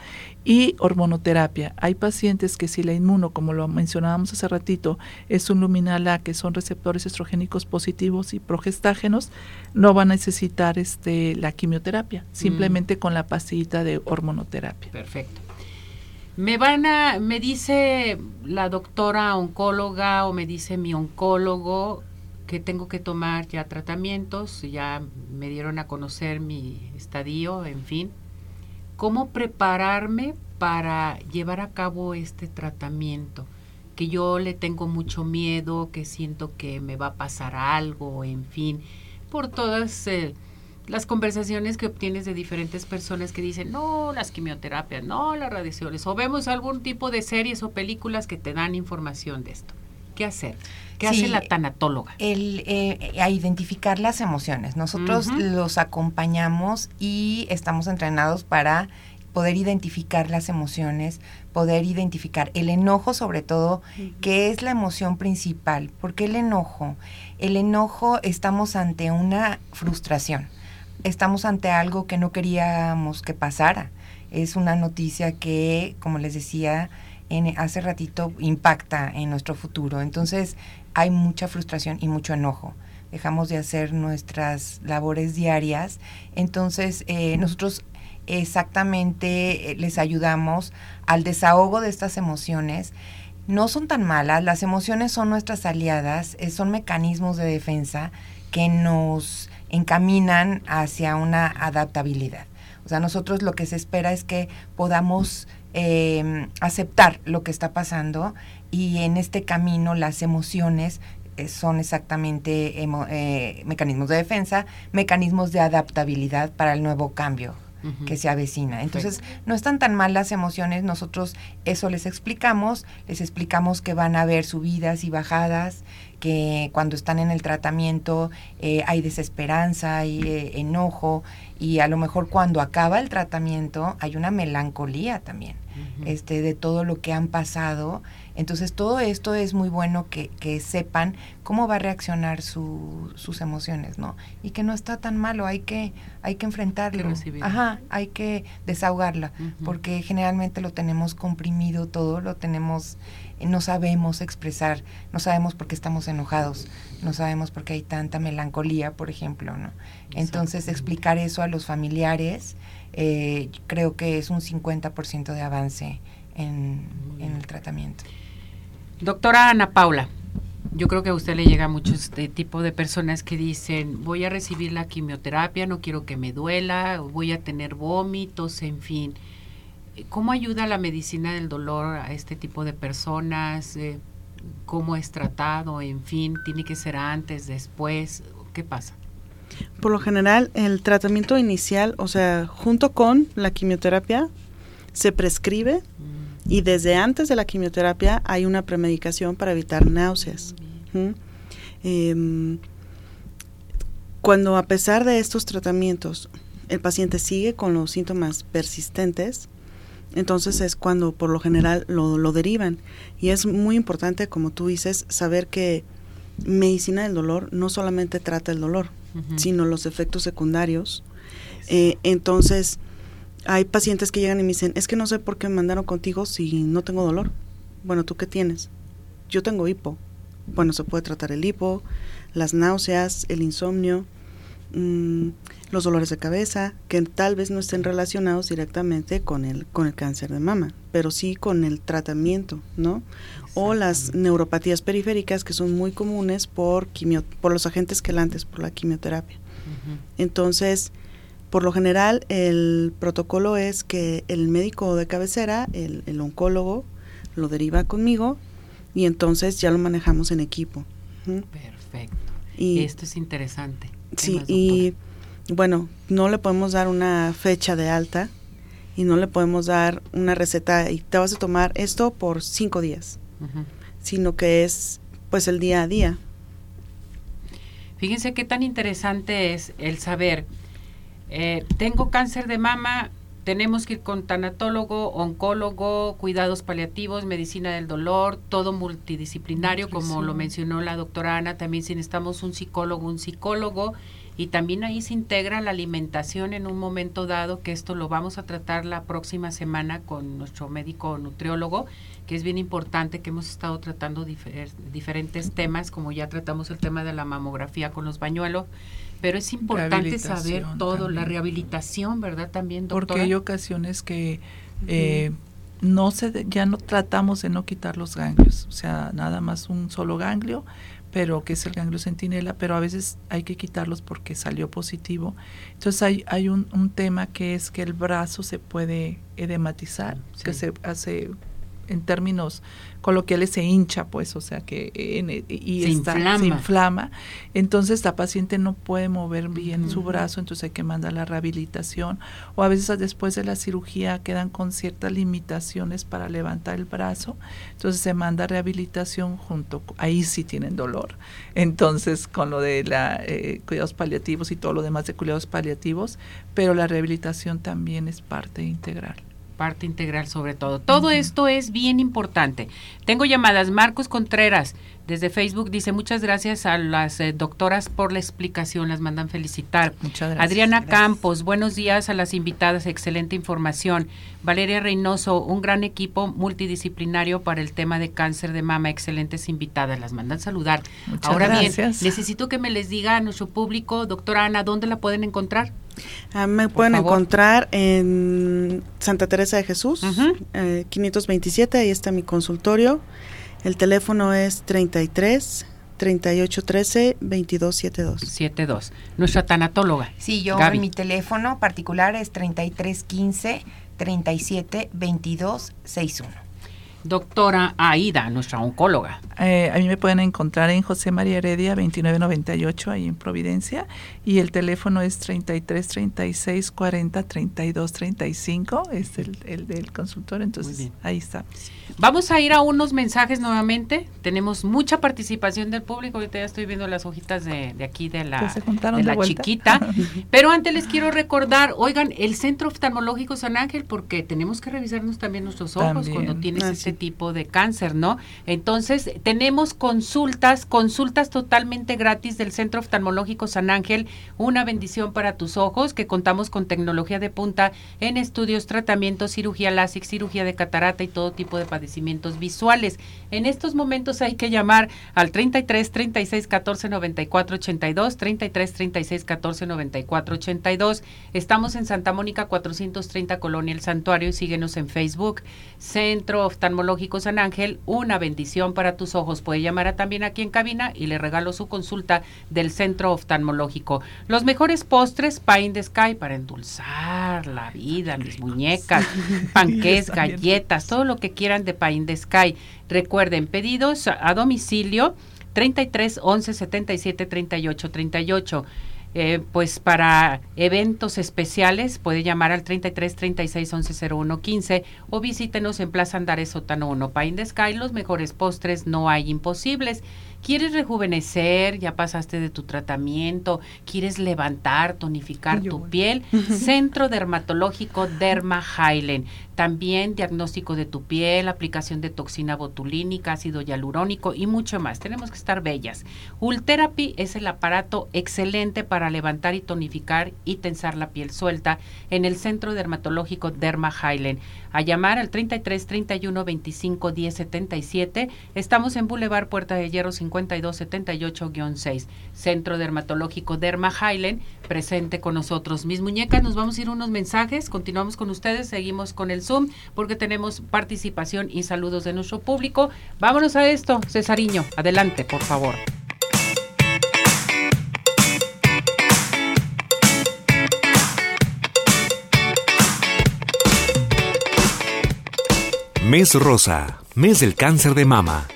y hormonoterapia. Hay pacientes que si la inmuno, como lo mencionábamos hace ratito, es un luminal A, que son receptores estrogénicos positivos y progestágenos, no van a necesitar este, la quimioterapia, mm. simplemente con la pastillita de hormonoterapia. Perfecto. Me van a, me dice la doctora oncóloga o me dice mi oncólogo que tengo que tomar ya tratamientos, ya me dieron a conocer mi estadio, en fin. ¿Cómo prepararme para llevar a cabo este tratamiento? Que yo le tengo mucho miedo, que siento que me va a pasar algo, en fin, por todas eh, las conversaciones que obtienes de diferentes personas que dicen, no, las quimioterapias, no, las radiaciones, o vemos algún tipo de series o películas que te dan información de esto. ¿Qué hacer? ¿Qué hace la tanatóloga? El, eh, a identificar las emociones. Nosotros los acompañamos y estamos entrenados para poder identificar las emociones, poder identificar el enojo sobre todo, que es la emoción principal. ¿Por qué el enojo? El enojo estamos ante una frustración estamos ante algo que no queríamos que pasara. Es una noticia que, como les decía en, hace ratito, impacta en nuestro futuro. Entonces hay mucha frustración y mucho enojo. Dejamos de hacer nuestras labores diarias. Entonces eh, nosotros exactamente eh, les ayudamos al desahogo de estas emociones. No son tan malas, las emociones son nuestras aliadas, eh, son mecanismos de defensa que nos encaminan hacia una adaptabilidad. O sea, nosotros lo que se espera es que podamos em, aceptar lo que está pasando y en este camino las emociones eh, son exactamente eh, mecanismos de defensa, mecanismos de adaptabilidad para el nuevo cambio que se avecina. Entonces, no están tan mal las emociones, nosotros eso les explicamos, les explicamos que van a haber subidas y bajadas, que cuando están en el tratamiento eh, hay desesperanza, hay eh, enojo y a lo mejor cuando acaba el tratamiento hay una melancolía también, este, de todo lo que han pasado entonces todo esto es muy bueno que, que sepan cómo va a reaccionar su, sus emociones, ¿no? Y que no está tan malo, hay que, hay que enfrentarlo. Ajá, hay que desahogarla, porque generalmente lo tenemos comprimido todo, lo tenemos, no sabemos expresar, no sabemos por qué estamos enojados, no sabemos por qué hay tanta melancolía, por ejemplo, ¿no? Entonces explicar eso a los familiares, eh, creo que es un 50% de avance en, en el tratamiento. Doctora Ana Paula, yo creo que a usted le llega mucho este tipo de personas que dicen, voy a recibir la quimioterapia, no quiero que me duela, voy a tener vómitos, en fin. ¿Cómo ayuda la medicina del dolor a este tipo de personas? Eh, ¿Cómo es tratado? En fin, ¿tiene que ser antes, después? ¿Qué pasa? Por lo general, el tratamiento inicial, o sea, junto con la quimioterapia, se prescribe mm. Y desde antes de la quimioterapia hay una premedicación para evitar náuseas. Em, cuando a pesar de estos tratamientos el paciente sigue con los síntomas persistentes, entonces es cuando por lo general lo, lo derivan. Y es muy importante, como tú dices, saber que medicina del dolor no solamente trata el dolor, sino los efectos secundarios. Eh, entonces, hay pacientes que llegan y me dicen, es que no sé por qué me mandaron contigo si no tengo dolor. Bueno, ¿tú qué tienes? Yo tengo hipo. Bueno, se puede tratar el hipo, las náuseas, el insomnio, mm, los dolores de cabeza, que tal vez no estén relacionados directamente con el, con el cáncer de mama, pero sí con el tratamiento, ¿no? O las neuropatías periféricas que son muy comunes por, quimio, por los agentes quelantes, por la quimioterapia. Entonces, por lo general, el protocolo es que el médico de cabecera, el, oncólogo, lo deriva conmigo y entonces ya lo manejamos en equipo. Perfecto. Y esto es interesante. Sí, y bueno, no le podemos dar una fecha de alta y no le podemos dar una receta y te vas a tomar esto por cinco días, sino que es pues el día a día. Fíjense qué tan interesante es el saber, eh, tengo cáncer de mama, tenemos que ir con tanatólogo, oncólogo, cuidados paliativos, medicina del dolor, todo multidisciplinario, como lo mencionó la doctora Ana, también si necesitamos un psicólogo, un psicólogo, y también ahí se integra la alimentación en un momento dado, que esto lo vamos a tratar la próxima semana con nuestro médico nutriólogo, que es bien importante, que hemos estado tratando diferentes temas, como ya tratamos el tema de la mamografía con los bañuelos, pero es importante saber todo, la rehabilitación, ¿verdad? También, doctora. Porque hay ocasiones que... Eh, no se ya no tratamos de no quitar los ganglios, o sea, nada más un solo ganglio, pero que es el ganglio centinela, pero a veces hay que quitarlos porque salió positivo. Entonces hay, hay un, un tema que es que el brazo se puede edematizar, que se hace en términos coloquiales se hincha, pues, o sea que y se, inflama. se inflama. Entonces la paciente no puede mover bien su brazo, entonces hay que mandar la rehabilitación. O a veces después de la cirugía quedan con ciertas limitaciones para levantar el brazo, entonces se manda rehabilitación junto, ahí sí tienen dolor. Entonces con lo de la eh, cuidados paliativos y todo lo demás de cuidados paliativos, pero la rehabilitación también es parte integral parte integral sobre todo. Todo esto es bien importante. Tengo llamadas. Marcos Contreras desde Facebook dice muchas gracias a las eh, doctoras por la explicación, las mandan felicitar. Muchas gracias. Adriana Campos, buenos días a las invitadas, excelente información. Valeria Reynoso, un gran equipo multidisciplinario para el tema de cáncer de mama, excelentes invitadas, las mandan saludar. Muchas Ahora bien, necesito que me les diga a nuestro público, doctora Ana, ¿dónde la pueden encontrar? Ah, me pueden encontrar en Santa Teresa de Jesús, 527, eh, ahí está mi consultorio. El teléfono es 33 3813 2272. 72. Nuestra tanatóloga. Sí, yo mi teléfono particular es 3315 37 22 61 doctora Aida, nuestra oncóloga. Eh, a mí me pueden encontrar en José María Heredia 2998, ahí en Providencia, y el teléfono es 33 36 40 32 35, es el, el del consultor, entonces ahí está. Vamos a ir a unos mensajes nuevamente, tenemos mucha participación del público, ahorita ya estoy viendo las hojitas de, aquí de la, de la chiquita, [laughs] pero antes les quiero recordar, oigan, el Centro Oftalmológico San Ángel, porque tenemos que revisarnos también nuestros ojos cuando tienes ah, ese tipo de cáncer, ¿no? Entonces, tenemos consultas, consultas totalmente gratis del Centro Oftalmológico San Ángel, una bendición para tus ojos, que contamos con tecnología de punta en estudios, tratamientos, cirugía láser, cirugía de catarata y todo tipo de padecimientos visuales. En estos momentos hay que llamar al 33 36 14 94 82, 33 36 14 94 82. Estamos en Santa Mónica 430 Colonia El Santuario y síguenos en Facebook, Centro Oftalmológico San Ángel, una bendición para tus ojos. Puede llamar también aquí en cabina y le regalo su consulta del centro oftalmológico. Los mejores postres, Pine the Sky, para endulzar la vida, mis muñecas, [laughs] panqués, galletas, todo lo que quieran de Pine the Sky. Recuerden, pedidos a domicilio 33 11 77 38 38. Eh, pues para eventos especiales puede llamar al 33 36 11 01 15 o visítenos en Plaza Andares Sótano 1 Pine the Sky. Los mejores postres no hay imposibles. ¿Quieres rejuvenecer? ¿Ya pasaste de tu tratamiento? ¿Quieres levantar, tonificar tu piel? [laughs] Centro Dermatológico Derma Highland. También diagnóstico de tu piel, aplicación de toxina botulínica, ácido hialurónico y mucho más. Tenemos que estar bellas. Ultherapy es el aparato excelente para levantar y tonificar y tensar la piel suelta en el Centro Dermatológico Derma Highland. A llamar al 33 31 25 10 77. Estamos en Boulevard Puerta de Hierro 5278-6. Centro Dermatológico Derma Highland, presente con nosotros. Mis muñecas, nos vamos a ir unos mensajes. Continuamos con ustedes, seguimos con el Zoom porque tenemos participación y saludos de nuestro público. Vámonos a esto, Cesariño. Adelante, por favor. Mes Rosa, mes del cáncer de mama.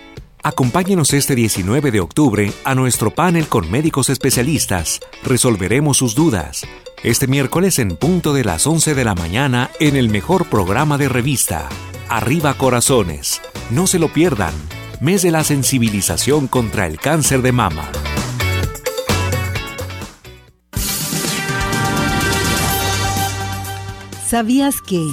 Acompáñenos este 19 de octubre a nuestro panel con médicos especialistas. Resolveremos sus dudas. Este miércoles en punto de las 11 de la mañana en el mejor programa de revista. Arriba Corazones. No se lo pierdan. Mes de la sensibilización contra el cáncer de mama. ¿Sabías que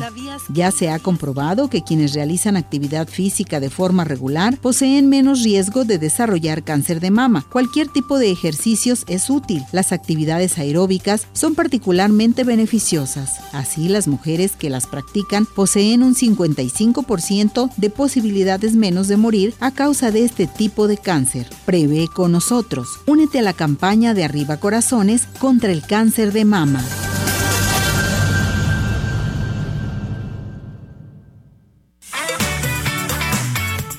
ya se ha comprobado que quienes realizan actividad física de forma regular poseen menos riesgo de desarrollar cáncer de mama? Cualquier tipo de ejercicios es útil. Las actividades aeróbicas son particularmente beneficiosas. Así, las mujeres que las practican poseen un 55% de posibilidades menos de morir a causa de este tipo de cáncer. Prevé con nosotros. Únete a la campaña de Arriba Corazones contra el cáncer de mama.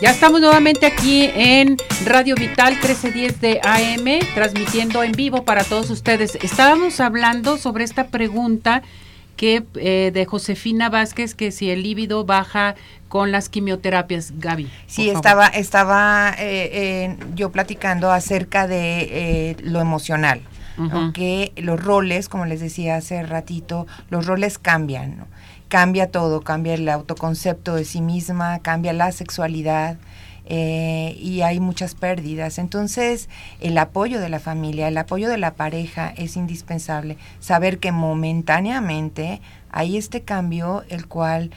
Ya estamos nuevamente aquí en Radio Vital 1310 de AM, transmitiendo en vivo para todos ustedes. Estábamos hablando sobre esta pregunta que eh, de Josefina Vázquez, que si el líbido baja con las quimioterapias, Gaby. Sí, estaba, estaba eh, eh, yo platicando acerca de lo emocional, que los roles, como les decía hace ratito, los roles cambian, ¿no? Cambia todo, cambia el autoconcepto de sí misma, cambia la sexualidad. Eh, y hay muchas pérdidas. Entonces, el apoyo de la familia, el apoyo de la pareja es indispensable. Saber que momentáneamente hay este cambio, el cual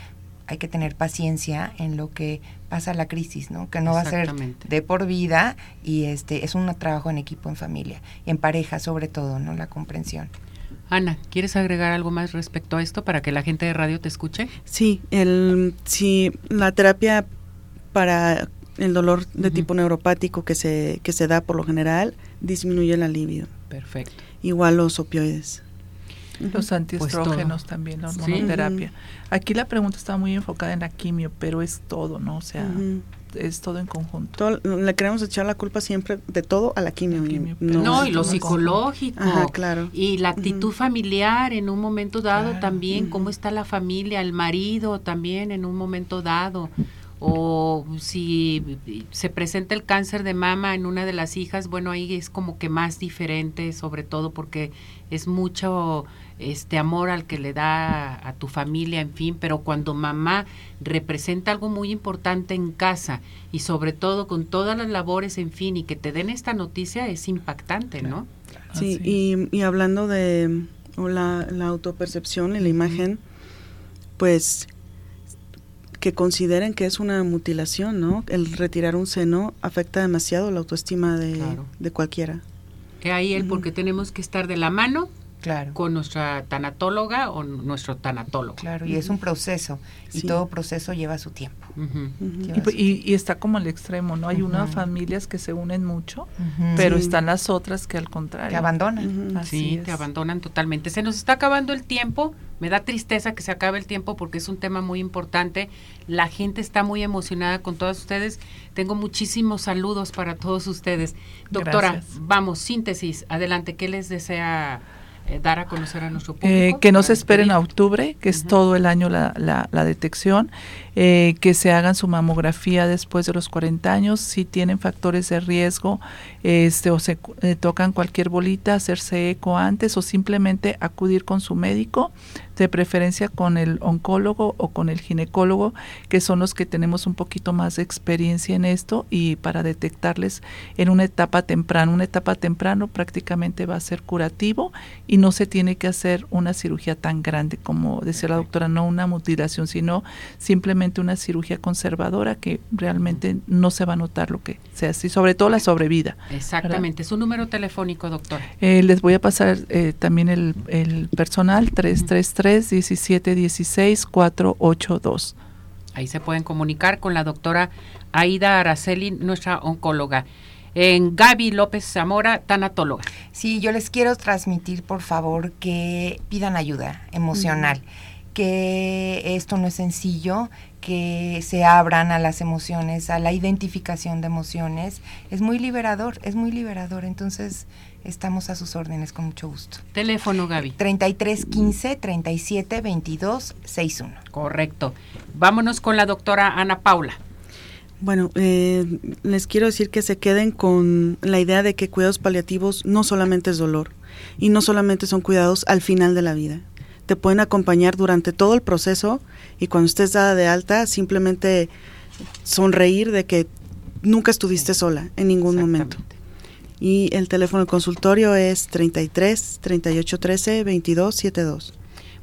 hay que tener paciencia en lo que pasa la crisis, ¿no? Que no va a ser de por vida y este es un trabajo en equipo, en familia, en pareja sobre todo, ¿no? La comprensión. Ana, ¿quieres agregar algo más respecto a esto para que la gente de radio te escuche? Sí, el, sí, la terapia para el dolor de tipo neuropático que se, que se da por lo general disminuye el alivio. Perfecto. Igual los opioides. Los pues antiestrógenos también, la hormonoterapia. Aquí la pregunta está muy enfocada en la quimio, pero es todo, ¿no? O sea, es todo en conjunto. le queremos echar la culpa siempre de todo a la quimio. no, y lo psicológico. claro. Y la actitud familiar en un momento dado también, cómo está la familia, el marido también en un momento dado. O si se presenta el cáncer de mama en una de las hijas, bueno, ahí es como que más diferente, sobre todo porque es mucho este amor al que le da a tu familia, en fin, pero cuando mamá representa algo muy importante en casa y sobre todo con todas las labores, en fin, y que te den esta noticia es impactante, ¿no? Sí, y, y, hablando de la, la, autopercepción y la imagen, pues que consideren que es una mutilación, ¿no? El retirar un seno afecta demasiado la autoestima de, de cualquiera. Que ahí el porque tenemos que estar de la mano claro. con nuestra tanatóloga o nuestro tanatólogo. Claro, y es un proceso, y todo proceso lleva su tiempo. y, está como al extremo, ¿no? Hay unas familias que se unen mucho, pero están las otras que al contrario. Te abandonan. Sí, te abandonan totalmente. Se nos está acabando el tiempo, me da tristeza que se acabe el tiempo porque es un tema muy importante. La gente está muy emocionada con todas ustedes. Tengo muchísimos saludos para todos ustedes. Doctora, vamos, síntesis, adelante, ¿qué les desea eh, dar a conocer a nuestro eh, público? que no se esperen a octubre, que es todo el año la, la, la detección, eh, que se hagan su mamografía después de los 40 años, si tienen factores de riesgo este, o se tocan cualquier bolita, hacerse eco antes o simplemente acudir con su médico de preferencia con el oncólogo o con el ginecólogo, que son los que tenemos un poquito más de experiencia en esto y para detectarles en una etapa temprana. Una etapa temprana prácticamente va a ser curativo y no se tiene que hacer una cirugía tan grande como decía la doctora, no una mutilación, sino simplemente una cirugía conservadora que realmente no se va a notar lo que sea así, sobre todo la sobrevida. Exactamente. ¿Su número telefónico, doctor? Eh, les voy a pasar eh, también el, el personal 333 17 16 482. Ahí se pueden comunicar con la doctora Aida Araceli, nuestra oncóloga. en Gaby López Zamora, tanatóloga. Sí, yo les quiero transmitir, por favor, que pidan ayuda emocional, que esto no es sencillo, que se abran a las emociones, a la identificación de emociones. Es muy liberador, es muy liberador. Entonces, estamos a sus órdenes con mucho gusto. Teléfono, Gaby. 33 15 37 22 61. Correcto. Vámonos con la doctora Ana Paula. Bueno, eh, les quiero decir que se queden con la idea de que cuidados paliativos no solamente es dolor y no solamente son cuidados al final de la vida te pueden acompañar durante todo el proceso y cuando estés dada de alta simplemente sonreír de que nunca estuviste sola en ningún momento. Y el teléfono del consultorio es 33 38 13 22 72.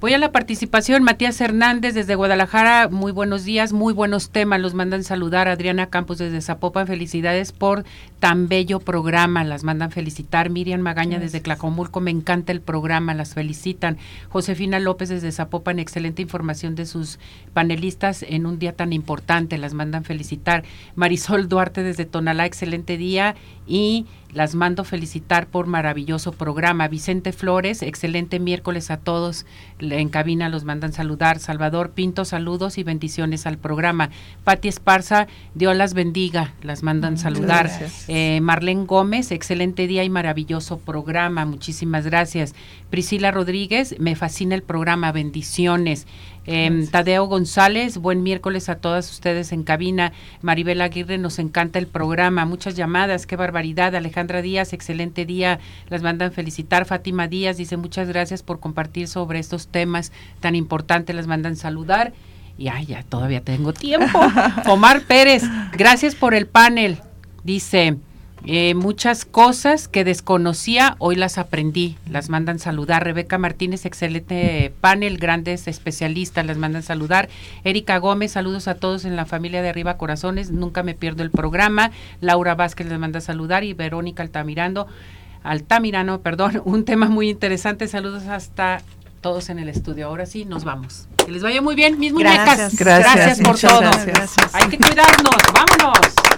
Voy a la participación. Matías Hernández desde Guadalajara. Muy buenos días, muy buenos temas. Los mandan saludar. Adriana Campos desde Zapopan. Felicidades por tan bello programa. Las mandan felicitar. Miriam Magaña desde Clacomulco. Me encanta el programa. Las felicitan. Josefina López desde Zapopan. Excelente información de sus panelistas en un día tan importante. Las mandan felicitar. Marisol Duarte desde Tonalá. Excelente día. Y las mando felicitar por maravilloso programa. Vicente Flores, excelente miércoles a todos. En cabina los mandan saludar. Salvador Pinto, saludos y bendiciones al programa. Pati Esparza, Dios las bendiga, las mandan saludar. Eh, Marlene Gómez, excelente día y maravilloso programa. Muchísimas gracias. Priscila Rodríguez, me fascina el programa, bendiciones. Em, Tadeo González, buen miércoles a todas ustedes en cabina. Maribel Aguirre, nos encanta el programa. Muchas llamadas, qué barbaridad. Alejandra Díaz, excelente día. Las mandan felicitar. Fátima Díaz dice muchas gracias por compartir sobre estos temas tan importantes. Las mandan saludar. Y ay, ya todavía tengo tiempo. [laughs] Omar Pérez, gracias por el panel. Dice, eh, muchas cosas que desconocía, hoy las aprendí. Las mandan saludar. Rebeca Martínez, excelente panel, grandes especialistas, las mandan saludar. Erika Gómez, saludos a todos en la familia de Arriba Corazones, nunca me pierdo el programa. Laura Vázquez les manda saludar y Verónica Altamirando, Altamirano, [laughs] perdón, un tema muy interesante. Saludos hasta todos en el estudio. Ahora sí, nos vamos. Que les vaya muy bien, mis muñecas. Gracias, gracias, por todo. Hay que cuidarnos. Vámonos.